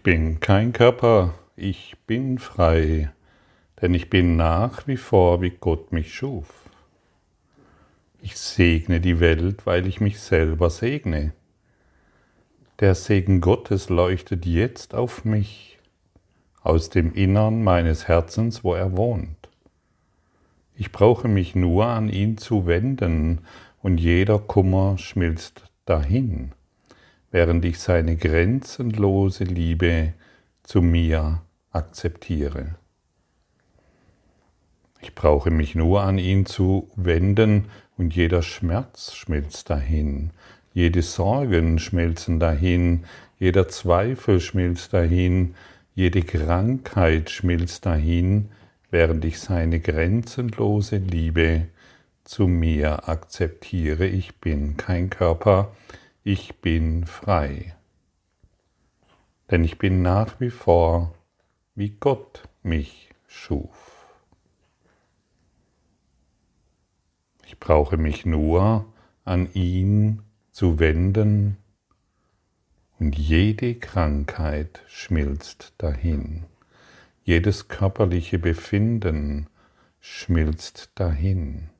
Ich bin kein Körper, ich bin frei, denn ich bin nach wie vor, wie Gott mich schuf. Ich segne die Welt, weil ich mich selber segne. Der Segen Gottes leuchtet jetzt auf mich aus dem Innern meines Herzens, wo er wohnt. Ich brauche mich nur an ihn zu wenden, und jeder Kummer schmilzt dahin während ich seine grenzenlose Liebe zu mir akzeptiere. Ich brauche mich nur an ihn zu wenden und jeder Schmerz schmilzt dahin, jede Sorgen schmelzen dahin, jeder Zweifel schmilzt dahin, jede Krankheit schmilzt dahin, während ich seine grenzenlose Liebe zu mir akzeptiere. Ich bin kein Körper, ich bin frei. Denn ich bin nach wie vor, wie Gott mich schuf. Ich brauche mich nur an ihn zu wenden und jede Krankheit schmilzt dahin. Jedes körperliche Befinden schmilzt dahin.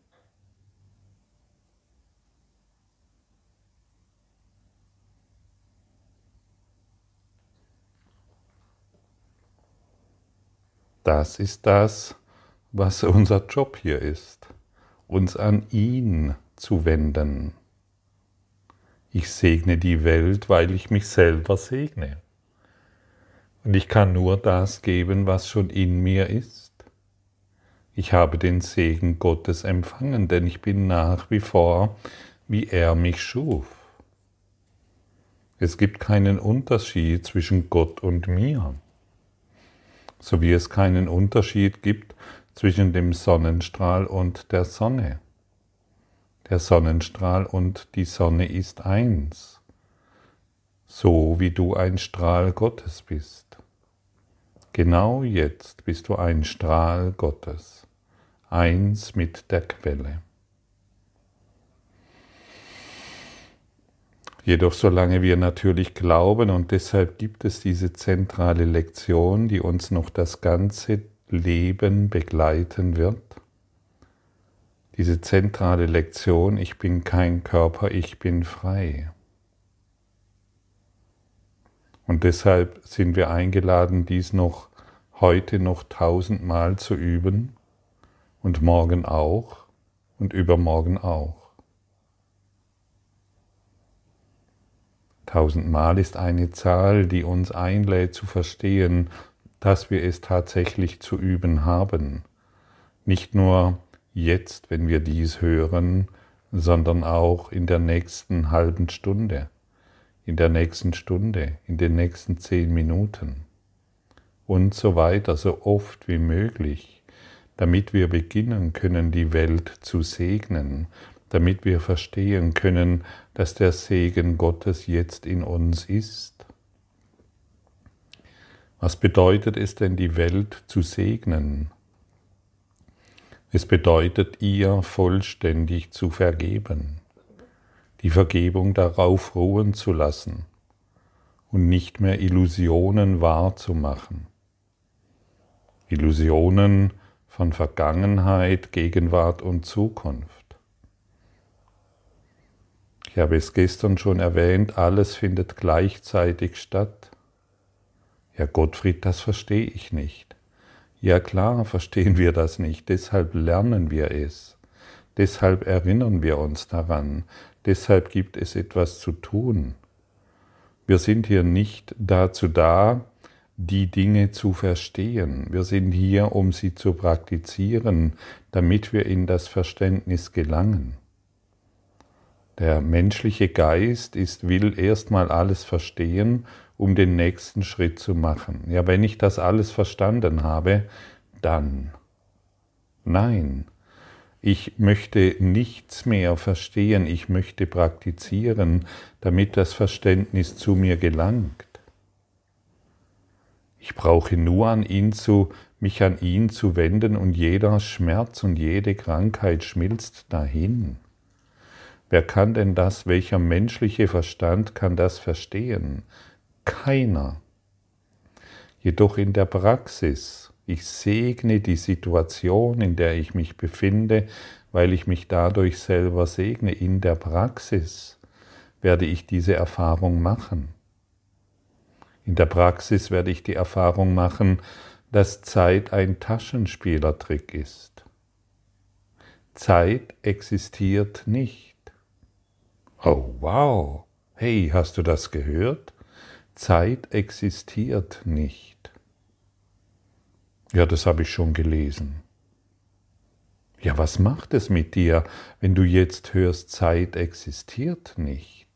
Das ist das, was unser Job hier ist, uns an ihn zu wenden. Ich segne die Welt, weil ich mich selber segne. Und ich kann nur das geben, was schon in mir ist. Ich habe den Segen Gottes empfangen, denn ich bin nach wie vor, wie er mich schuf. Es gibt keinen Unterschied zwischen Gott und mir so wie es keinen Unterschied gibt zwischen dem Sonnenstrahl und der Sonne. Der Sonnenstrahl und die Sonne ist eins, so wie du ein Strahl Gottes bist. Genau jetzt bist du ein Strahl Gottes, eins mit der Quelle. Jedoch solange wir natürlich glauben und deshalb gibt es diese zentrale Lektion, die uns noch das ganze Leben begleiten wird. Diese zentrale Lektion, ich bin kein Körper, ich bin frei. Und deshalb sind wir eingeladen, dies noch heute noch tausendmal zu üben und morgen auch und übermorgen auch. Tausendmal ist eine Zahl, die uns einlädt zu verstehen, dass wir es tatsächlich zu üben haben. Nicht nur jetzt, wenn wir dies hören, sondern auch in der nächsten halben Stunde, in der nächsten Stunde, in den nächsten zehn Minuten und so weiter, so oft wie möglich, damit wir beginnen können, die Welt zu segnen, damit wir verstehen können, dass der Segen Gottes jetzt in uns ist. Was bedeutet es denn, die Welt zu segnen? Es bedeutet ihr vollständig zu vergeben, die Vergebung darauf ruhen zu lassen und nicht mehr Illusionen wahrzumachen. Illusionen von Vergangenheit, Gegenwart und Zukunft. Ich habe es gestern schon erwähnt, alles findet gleichzeitig statt. Ja, Gottfried, das verstehe ich nicht. Ja klar, verstehen wir das nicht, deshalb lernen wir es. Deshalb erinnern wir uns daran. Deshalb gibt es etwas zu tun. Wir sind hier nicht dazu da, die Dinge zu verstehen. Wir sind hier, um sie zu praktizieren, damit wir in das Verständnis gelangen. Der menschliche Geist ist, will erstmal alles verstehen, um den nächsten Schritt zu machen. Ja, wenn ich das alles verstanden habe, dann. Nein, ich möchte nichts mehr verstehen, ich möchte praktizieren, damit das Verständnis zu mir gelangt. Ich brauche nur an ihn zu, mich an ihn zu wenden und jeder Schmerz und jede Krankheit schmilzt dahin. Wer kann denn das, welcher menschliche Verstand kann das verstehen? Keiner. Jedoch in der Praxis, ich segne die Situation, in der ich mich befinde, weil ich mich dadurch selber segne. In der Praxis werde ich diese Erfahrung machen. In der Praxis werde ich die Erfahrung machen, dass Zeit ein Taschenspielertrick ist. Zeit existiert nicht. Oh wow, hey, hast du das gehört? Zeit existiert nicht. Ja, das habe ich schon gelesen. Ja, was macht es mit dir, wenn du jetzt hörst, Zeit existiert nicht?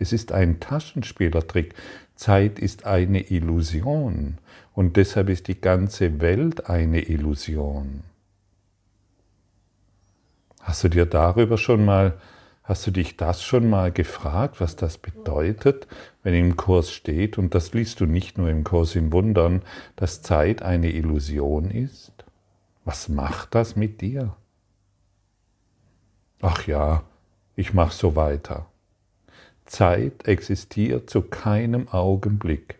Es ist ein Taschenspielertrick. Zeit ist eine Illusion und deshalb ist die ganze Welt eine Illusion. Hast du dir darüber schon mal, hast du dich das schon mal gefragt, was das bedeutet, wenn im Kurs steht, und das liest du nicht nur im Kurs in Wundern, dass Zeit eine Illusion ist? Was macht das mit dir? Ach ja, ich mach so weiter. Zeit existiert zu keinem Augenblick.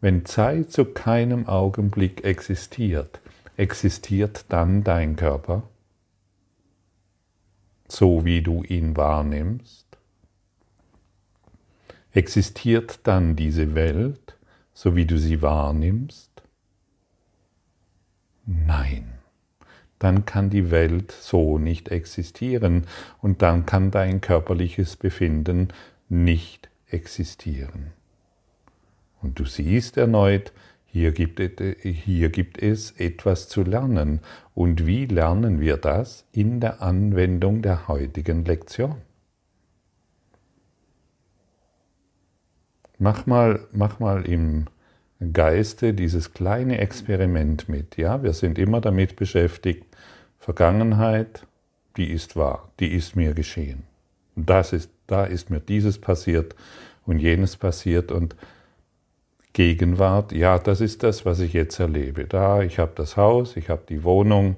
Wenn Zeit zu keinem Augenblick existiert, existiert dann dein Körper, so wie du ihn wahrnimmst? Existiert dann diese Welt, so wie du sie wahrnimmst? Nein dann kann die Welt so nicht existieren und dann kann dein körperliches Befinden nicht existieren. Und du siehst erneut, hier gibt, hier gibt es etwas zu lernen. Und wie lernen wir das? In der Anwendung der heutigen Lektion. Mach mal, mach mal im Geiste dieses kleine Experiment mit. Ja, wir sind immer damit beschäftigt, Vergangenheit, die ist wahr, die ist mir geschehen. Das ist, da ist mir dieses passiert und jenes passiert und Gegenwart, ja, das ist das, was ich jetzt erlebe. Da, ich habe das Haus, ich habe die Wohnung,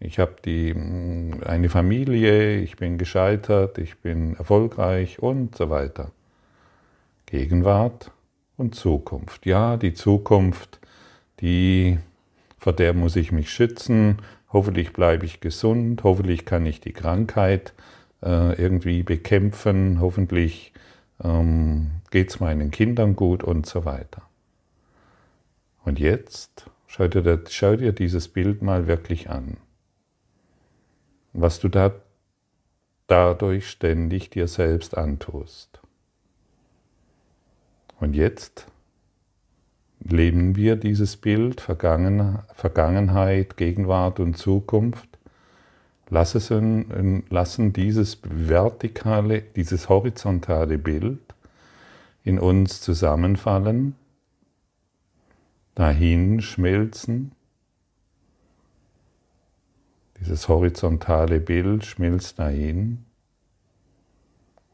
ich habe mm, eine Familie, ich bin gescheitert, ich bin erfolgreich und so weiter. Gegenwart und Zukunft. Ja, die Zukunft, die, vor der muss ich mich schützen, hoffentlich bleibe ich gesund, hoffentlich kann ich die Krankheit äh, irgendwie bekämpfen, hoffentlich ähm, geht es meinen Kindern gut und so weiter. Und jetzt schau dir, schau dir dieses Bild mal wirklich an. Was du da dadurch ständig dir selbst antust. Und jetzt leben wir dieses Bild, Vergangenheit, Gegenwart und Zukunft, lassen dieses vertikale, dieses horizontale Bild in uns zusammenfallen, dahin schmelzen. Dieses horizontale Bild schmilzt dahin.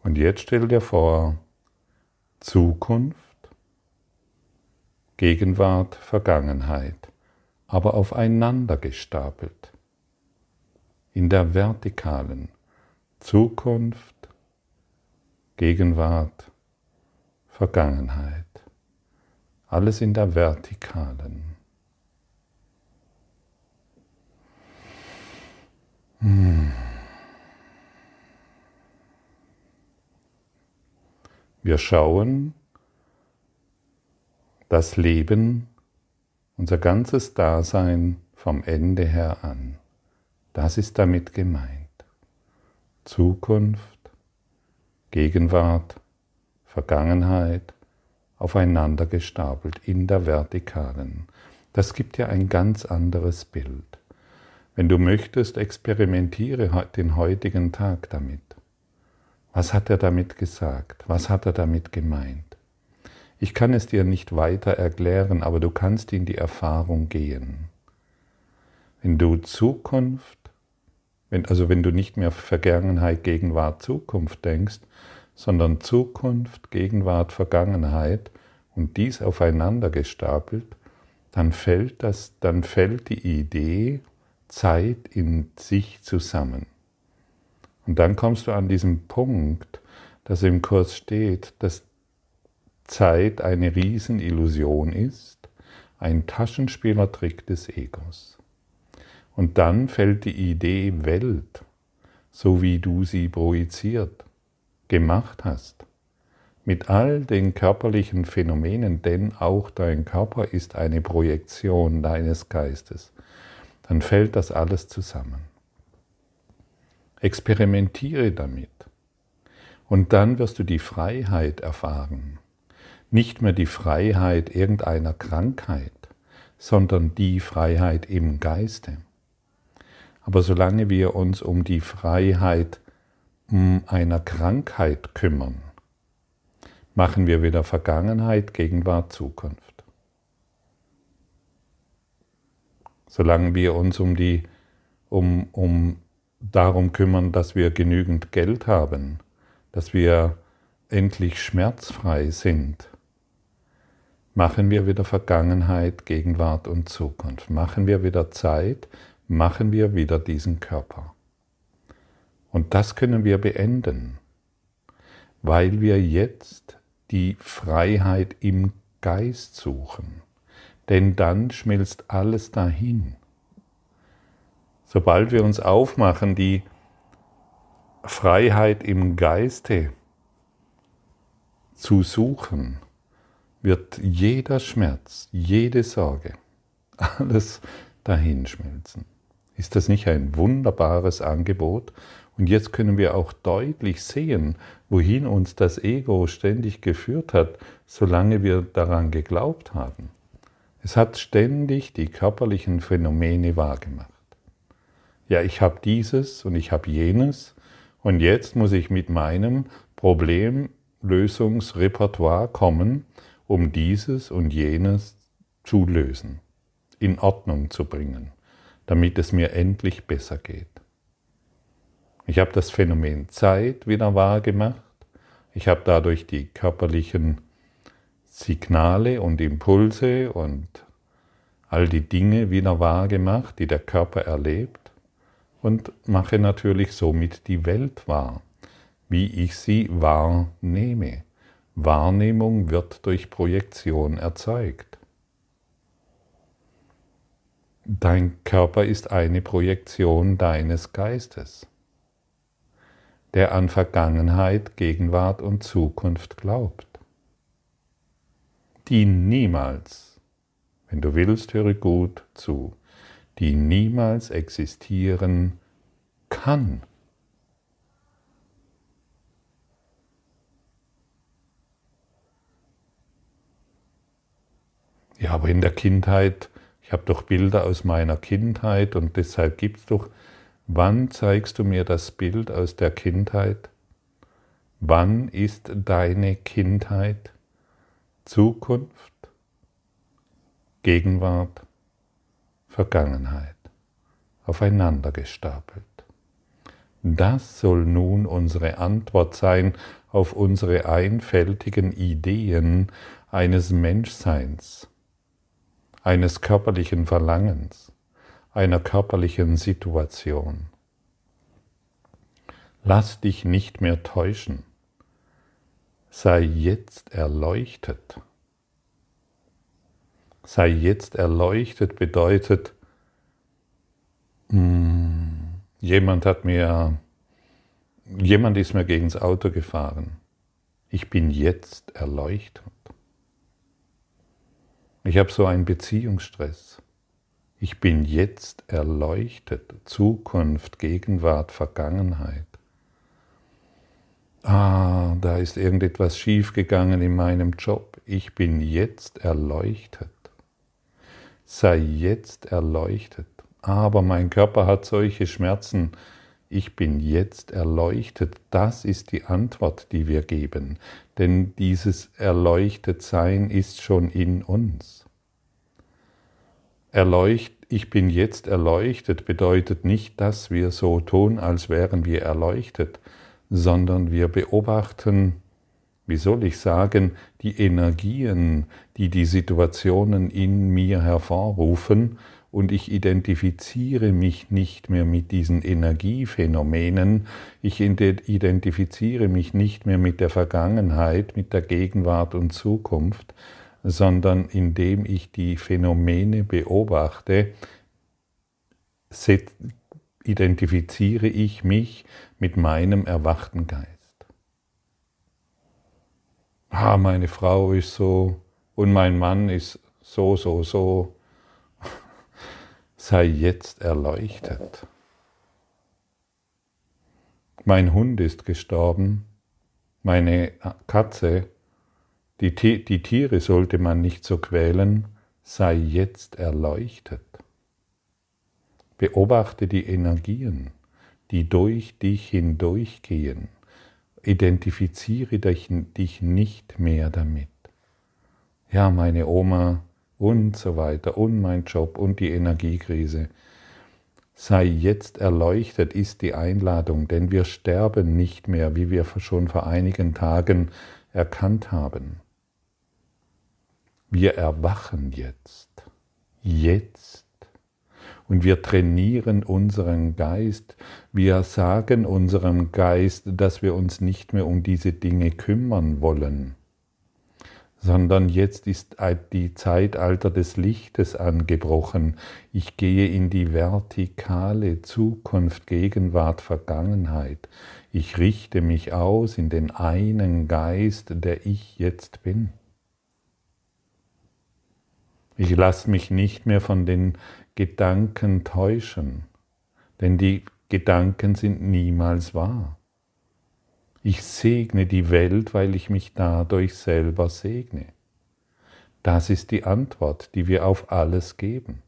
Und jetzt stell dir vor, Zukunft, Gegenwart, Vergangenheit, aber aufeinander gestapelt. In der vertikalen Zukunft, Gegenwart, Vergangenheit. Alles in der vertikalen. Hm. Wir schauen das Leben, unser ganzes Dasein vom Ende her an. Das ist damit gemeint. Zukunft, Gegenwart, Vergangenheit aufeinander gestapelt in der Vertikalen. Das gibt ja ein ganz anderes Bild. Wenn du möchtest, experimentiere den heutigen Tag damit. Was hat er damit gesagt? Was hat er damit gemeint? Ich kann es dir nicht weiter erklären, aber du kannst in die Erfahrung gehen. Wenn du Zukunft, wenn, also wenn du nicht mehr Vergangenheit, Gegenwart, Zukunft denkst, sondern Zukunft, Gegenwart, Vergangenheit und dies aufeinander gestapelt, dann fällt, das, dann fällt die Idee Zeit in sich zusammen. Und dann kommst du an diesen Punkt, dass im Kurs steht, dass Zeit eine Riesenillusion ist ein Taschenspielertrick des Egos. Und dann fällt die Idee Welt, so wie du sie projiziert, gemacht hast, mit all den körperlichen Phänomenen, denn auch dein Körper ist eine Projektion deines Geistes, dann fällt das alles zusammen. Experimentiere damit. Und dann wirst du die Freiheit erfahren. Nicht mehr die Freiheit irgendeiner Krankheit, sondern die Freiheit im Geiste. Aber solange wir uns um die Freiheit einer Krankheit kümmern, machen wir wieder Vergangenheit, Gegenwart, Zukunft. Solange wir uns um die um, um darum kümmern, dass wir genügend Geld haben, dass wir endlich schmerzfrei sind, machen wir wieder Vergangenheit, Gegenwart und Zukunft. Machen wir wieder Zeit, machen wir wieder diesen Körper. Und das können wir beenden, weil wir jetzt die Freiheit im Geist suchen. Denn dann schmilzt alles dahin. Sobald wir uns aufmachen, die Freiheit im Geiste zu suchen, wird jeder Schmerz, jede Sorge, alles dahinschmelzen. Ist das nicht ein wunderbares Angebot? Und jetzt können wir auch deutlich sehen, wohin uns das Ego ständig geführt hat, solange wir daran geglaubt haben. Es hat ständig die körperlichen Phänomene wahrgemacht. Ja, ich habe dieses und ich habe jenes und jetzt muss ich mit meinem Problemlösungsrepertoire kommen, um dieses und jenes zu lösen, in Ordnung zu bringen, damit es mir endlich besser geht. Ich habe das Phänomen Zeit wieder wahrgemacht. Ich habe dadurch die körperlichen Signale und Impulse und all die Dinge wieder wahrgemacht, die der Körper erlebt und mache natürlich somit die Welt wahr, wie ich sie wahrnehme. Wahrnehmung wird durch Projektion erzeugt. Dein Körper ist eine Projektion deines Geistes der an Vergangenheit, Gegenwart und Zukunft glaubt, die niemals, wenn du willst, höre gut zu, die niemals existieren kann. Ja, aber in der Kindheit, ich habe doch Bilder aus meiner Kindheit und deshalb gibt es doch Wann zeigst du mir das Bild aus der Kindheit? Wann ist deine Kindheit? Zukunft, Gegenwart, Vergangenheit? Aufeinander gestapelt? Das soll nun unsere Antwort sein auf unsere einfältigen Ideen eines Menschseins, eines körperlichen Verlangens, einer körperlichen Situation. Lass dich nicht mehr täuschen. Sei jetzt erleuchtet. Sei jetzt erleuchtet bedeutet, hm, jemand hat mir, jemand ist mir gegen das Auto gefahren. Ich bin jetzt erleuchtet. Ich habe so einen Beziehungsstress. Ich bin jetzt erleuchtet, Zukunft, Gegenwart, Vergangenheit. Ah, da ist irgendetwas schiefgegangen in meinem Job. Ich bin jetzt erleuchtet. Sei jetzt erleuchtet. Aber mein Körper hat solche Schmerzen. Ich bin jetzt erleuchtet. Das ist die Antwort, die wir geben. Denn dieses Erleuchtetsein ist schon in uns. Erleucht, ich bin jetzt erleuchtet bedeutet nicht, dass wir so tun, als wären wir erleuchtet, sondern wir beobachten, wie soll ich sagen, die Energien, die die Situationen in mir hervorrufen, und ich identifiziere mich nicht mehr mit diesen Energiephänomenen, ich identifiziere mich nicht mehr mit der Vergangenheit, mit der Gegenwart und Zukunft, sondern indem ich die Phänomene beobachte, identifiziere ich mich mit meinem erwachten Geist. Ah, meine Frau ist so und mein Mann ist so, so, so. Sei jetzt erleuchtet. Mein Hund ist gestorben, meine Katze, die, die Tiere sollte man nicht so quälen, sei jetzt erleuchtet. Beobachte die Energien, die durch dich hindurchgehen. Identifiziere dich nicht mehr damit. Ja, meine Oma und so weiter und mein Job und die Energiekrise. Sei jetzt erleuchtet ist die Einladung, denn wir sterben nicht mehr, wie wir schon vor einigen Tagen erkannt haben. Wir erwachen jetzt. Jetzt und wir trainieren unseren Geist. Wir sagen unserem Geist, dass wir uns nicht mehr um diese Dinge kümmern wollen, sondern jetzt ist die Zeitalter des Lichtes angebrochen. Ich gehe in die vertikale Zukunft, Gegenwart, Vergangenheit. Ich richte mich aus in den einen Geist, der ich jetzt bin. Ich lasse mich nicht mehr von den Gedanken täuschen, denn die Gedanken sind niemals wahr. Ich segne die Welt, weil ich mich dadurch selber segne. Das ist die Antwort, die wir auf alles geben.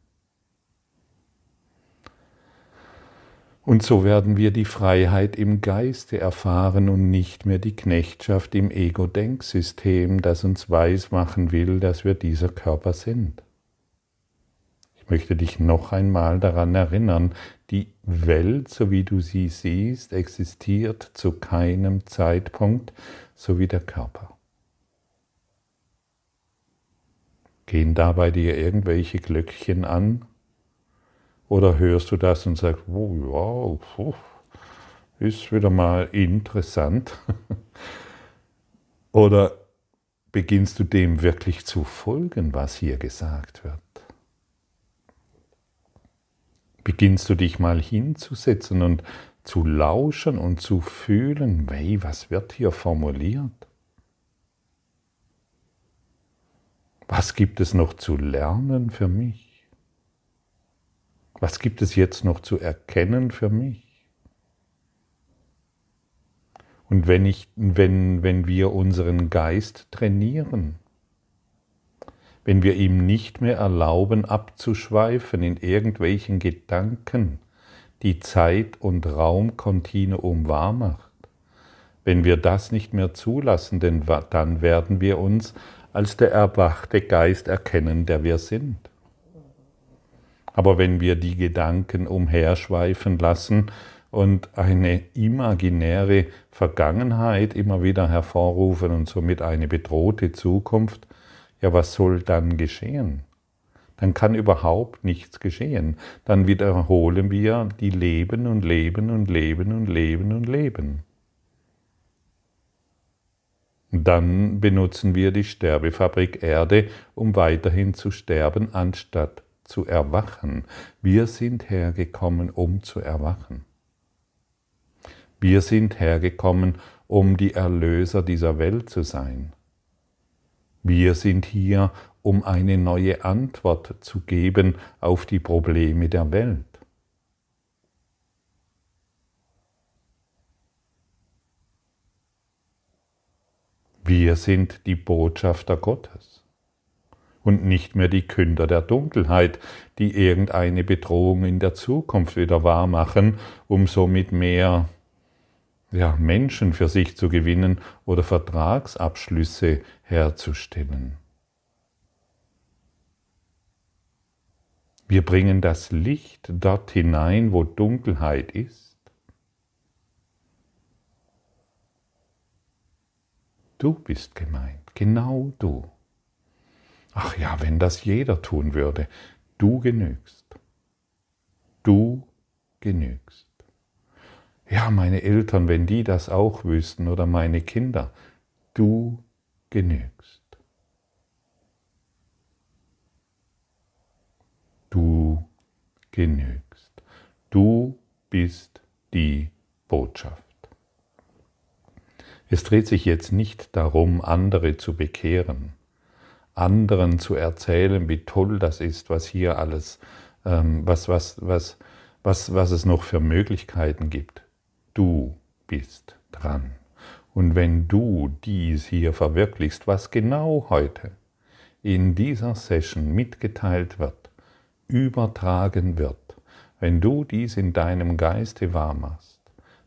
Und so werden wir die Freiheit im Geiste erfahren und nicht mehr die Knechtschaft im Ego-Denksystem, das uns weismachen will, dass wir dieser Körper sind möchte dich noch einmal daran erinnern, die Welt, so wie du sie siehst, existiert zu keinem Zeitpunkt, so wie der Körper. Gehen da bei dir irgendwelche Glöckchen an? Oder hörst du das und sagst, oh ja, ist wieder mal interessant? Oder beginnst du dem wirklich zu folgen, was hier gesagt wird? beginnst du dich mal hinzusetzen und zu lauschen und zu fühlen, hey, was wird hier formuliert? Was gibt es noch zu lernen für mich? Was gibt es jetzt noch zu erkennen für mich? Und wenn, ich, wenn, wenn wir unseren Geist trainieren, wenn wir ihm nicht mehr erlauben abzuschweifen in irgendwelchen Gedanken, die Zeit und Raumkontinuum wahrmacht. Wenn wir das nicht mehr zulassen, denn dann werden wir uns als der erwachte Geist erkennen, der wir sind. Aber wenn wir die Gedanken umherschweifen lassen und eine imaginäre Vergangenheit immer wieder hervorrufen und somit eine bedrohte Zukunft, ja, was soll dann geschehen? Dann kann überhaupt nichts geschehen. Dann wiederholen wir die Leben und Leben und Leben und Leben und Leben. Dann benutzen wir die Sterbefabrik Erde, um weiterhin zu sterben, anstatt zu erwachen. Wir sind hergekommen, um zu erwachen. Wir sind hergekommen, um die Erlöser dieser Welt zu sein. Wir sind hier, um eine neue Antwort zu geben auf die Probleme der Welt. Wir sind die Botschafter Gottes und nicht mehr die Künder der Dunkelheit, die irgendeine Bedrohung in der Zukunft wieder wahrmachen, um somit mehr ja, Menschen für sich zu gewinnen oder Vertragsabschlüsse herzustellen. Wir bringen das Licht dort hinein, wo Dunkelheit ist. Du bist gemeint, genau du. Ach ja, wenn das jeder tun würde. Du genügst. Du genügst. Ja, meine Eltern, wenn die das auch wüssten oder meine Kinder, du genügst. Du genügst. Du bist die Botschaft. Es dreht sich jetzt nicht darum, andere zu bekehren anderen zu erzählen, wie toll das ist, was hier alles, ähm, was, was, was, was, was es noch für Möglichkeiten gibt. Du bist dran. Und wenn du dies hier verwirklichst, was genau heute in dieser Session mitgeteilt wird, übertragen wird, wenn du dies in deinem Geiste wahrmachst,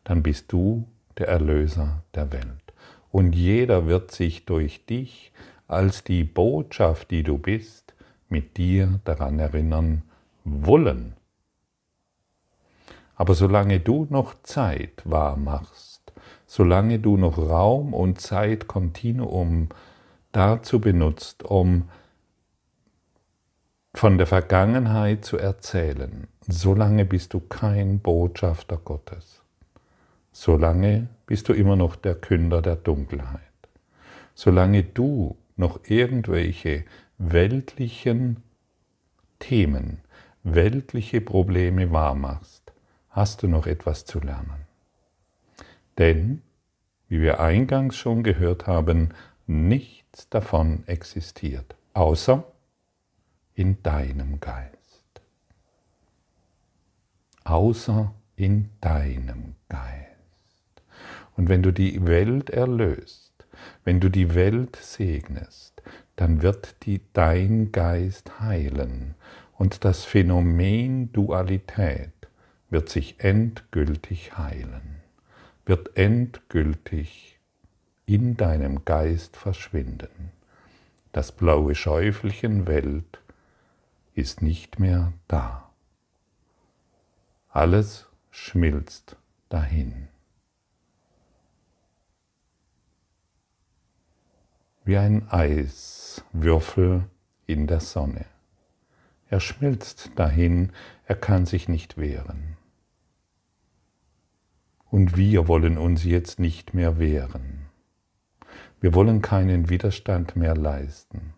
dann bist du der Erlöser der Welt. Und jeder wird sich durch dich als die Botschaft, die du bist, mit dir daran erinnern wollen. Aber solange du noch Zeit wahrmachst, solange du noch Raum und Zeit Kontinuum dazu benutzt, um von der Vergangenheit zu erzählen, solange bist du kein Botschafter Gottes. Solange bist du immer noch der Künder der Dunkelheit. Solange du noch irgendwelche weltlichen Themen, weltliche Probleme wahrmachst, hast du noch etwas zu lernen. Denn, wie wir eingangs schon gehört haben, nichts davon existiert, außer in deinem Geist. Außer in deinem Geist. Und wenn du die Welt erlöst, wenn du die Welt segnest, dann wird die, dein Geist heilen und das Phänomen Dualität wird sich endgültig heilen, wird endgültig in deinem Geist verschwinden. Das blaue Schäufelchen Welt ist nicht mehr da. Alles schmilzt dahin. Wie ein Eiswürfel in der Sonne. Er schmilzt dahin, er kann sich nicht wehren. Und wir wollen uns jetzt nicht mehr wehren. Wir wollen keinen Widerstand mehr leisten.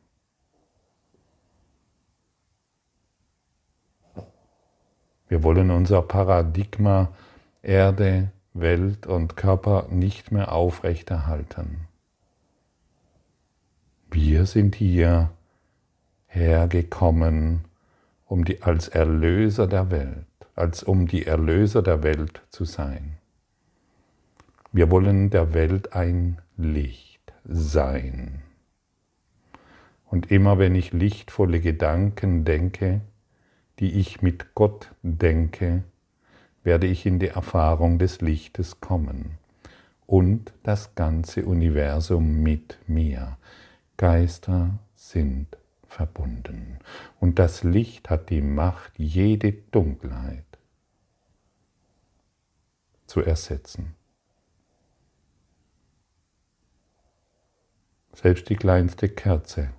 Wir wollen unser Paradigma Erde, Welt und Körper nicht mehr aufrechterhalten. Wir sind hier hergekommen, um die, als Erlöser der Welt, als um die Erlöser der Welt zu sein. Wir wollen der Welt ein Licht sein. Und immer wenn ich lichtvolle Gedanken denke, die ich mit Gott denke, werde ich in die Erfahrung des Lichtes kommen und das ganze Universum mit mir. Geister sind verbunden und das Licht hat die Macht, jede Dunkelheit zu ersetzen. Selbst die kleinste Kerze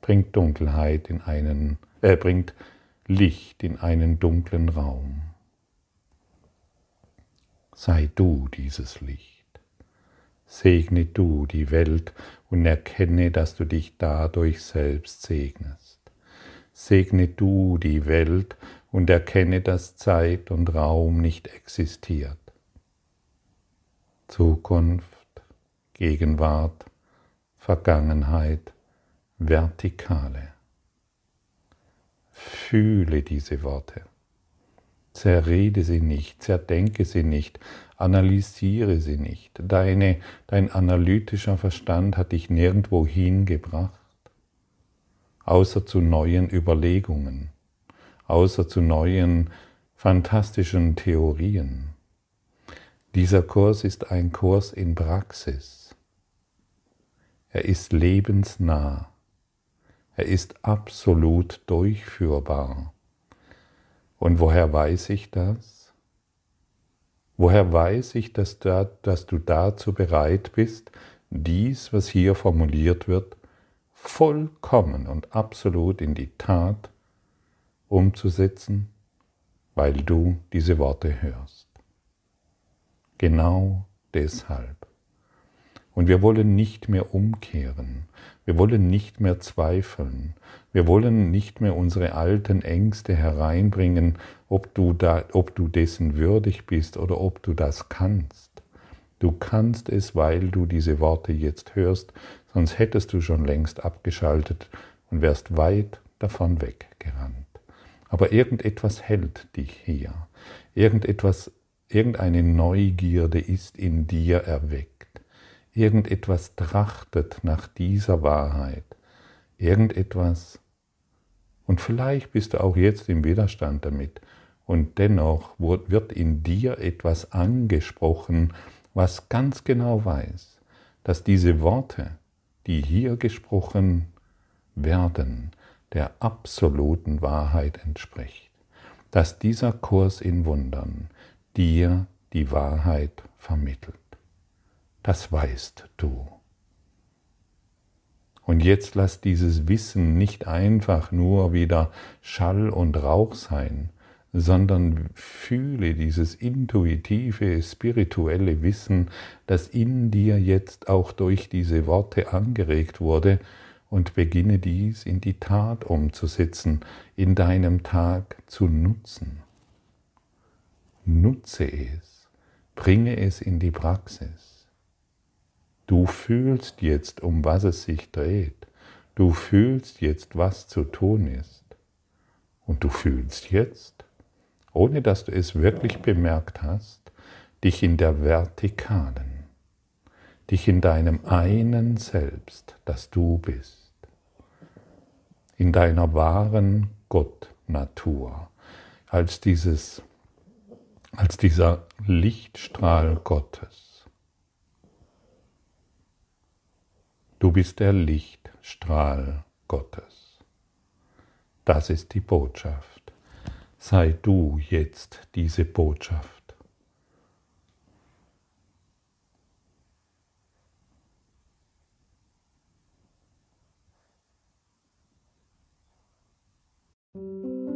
bringt Dunkelheit in einen, äh, bringt Licht in einen dunklen Raum. Sei du dieses Licht. Segne du die Welt und erkenne, dass du dich dadurch selbst segnest. Segne du die Welt und erkenne, dass Zeit und Raum nicht existiert. Zukunft, Gegenwart, Vergangenheit, Vertikale. Fühle diese Worte. Zerrede sie nicht, zerdenke sie nicht, analysiere sie nicht. Deine, dein analytischer Verstand hat dich nirgendwo hingebracht, außer zu neuen Überlegungen, außer zu neuen fantastischen Theorien. Dieser Kurs ist ein Kurs in Praxis. Er ist lebensnah. Er ist absolut durchführbar. Und woher weiß ich das? Woher weiß ich, dass, da, dass du dazu bereit bist, dies, was hier formuliert wird, vollkommen und absolut in die Tat umzusetzen, weil du diese Worte hörst. Genau deshalb. Und wir wollen nicht mehr umkehren. Wir wollen nicht mehr zweifeln. Wir wollen nicht mehr unsere alten Ängste hereinbringen, ob du, da, ob du dessen würdig bist oder ob du das kannst. Du kannst es, weil du diese Worte jetzt hörst, sonst hättest du schon längst abgeschaltet und wärst weit davon weggerannt. Aber irgendetwas hält dich hier. Irgendetwas, irgendeine Neugierde ist in dir erweckt. Irgendetwas trachtet nach dieser Wahrheit. Irgendetwas. Und vielleicht bist du auch jetzt im Widerstand damit. Und dennoch wird in dir etwas angesprochen, was ganz genau weiß, dass diese Worte, die hier gesprochen werden, der absoluten Wahrheit entspricht, dass dieser Kurs in Wundern dir die Wahrheit vermittelt. Das weißt du. Und jetzt lass dieses Wissen nicht einfach nur wieder Schall und Rauch sein, sondern fühle dieses intuitive, spirituelle Wissen, das in dir jetzt auch durch diese Worte angeregt wurde, und beginne dies in die Tat umzusetzen, in deinem Tag zu nutzen. Nutze es, bringe es in die Praxis. Du fühlst jetzt, um was es sich dreht. Du fühlst jetzt, was zu tun ist. Und du fühlst jetzt, ohne dass du es wirklich bemerkt hast, dich in der Vertikalen, dich in deinem einen Selbst, das du bist, in deiner wahren Gottnatur, als dieses, als dieser Lichtstrahl Gottes. Du bist der Lichtstrahl Gottes. Das ist die Botschaft sei du jetzt diese Botschaft. thank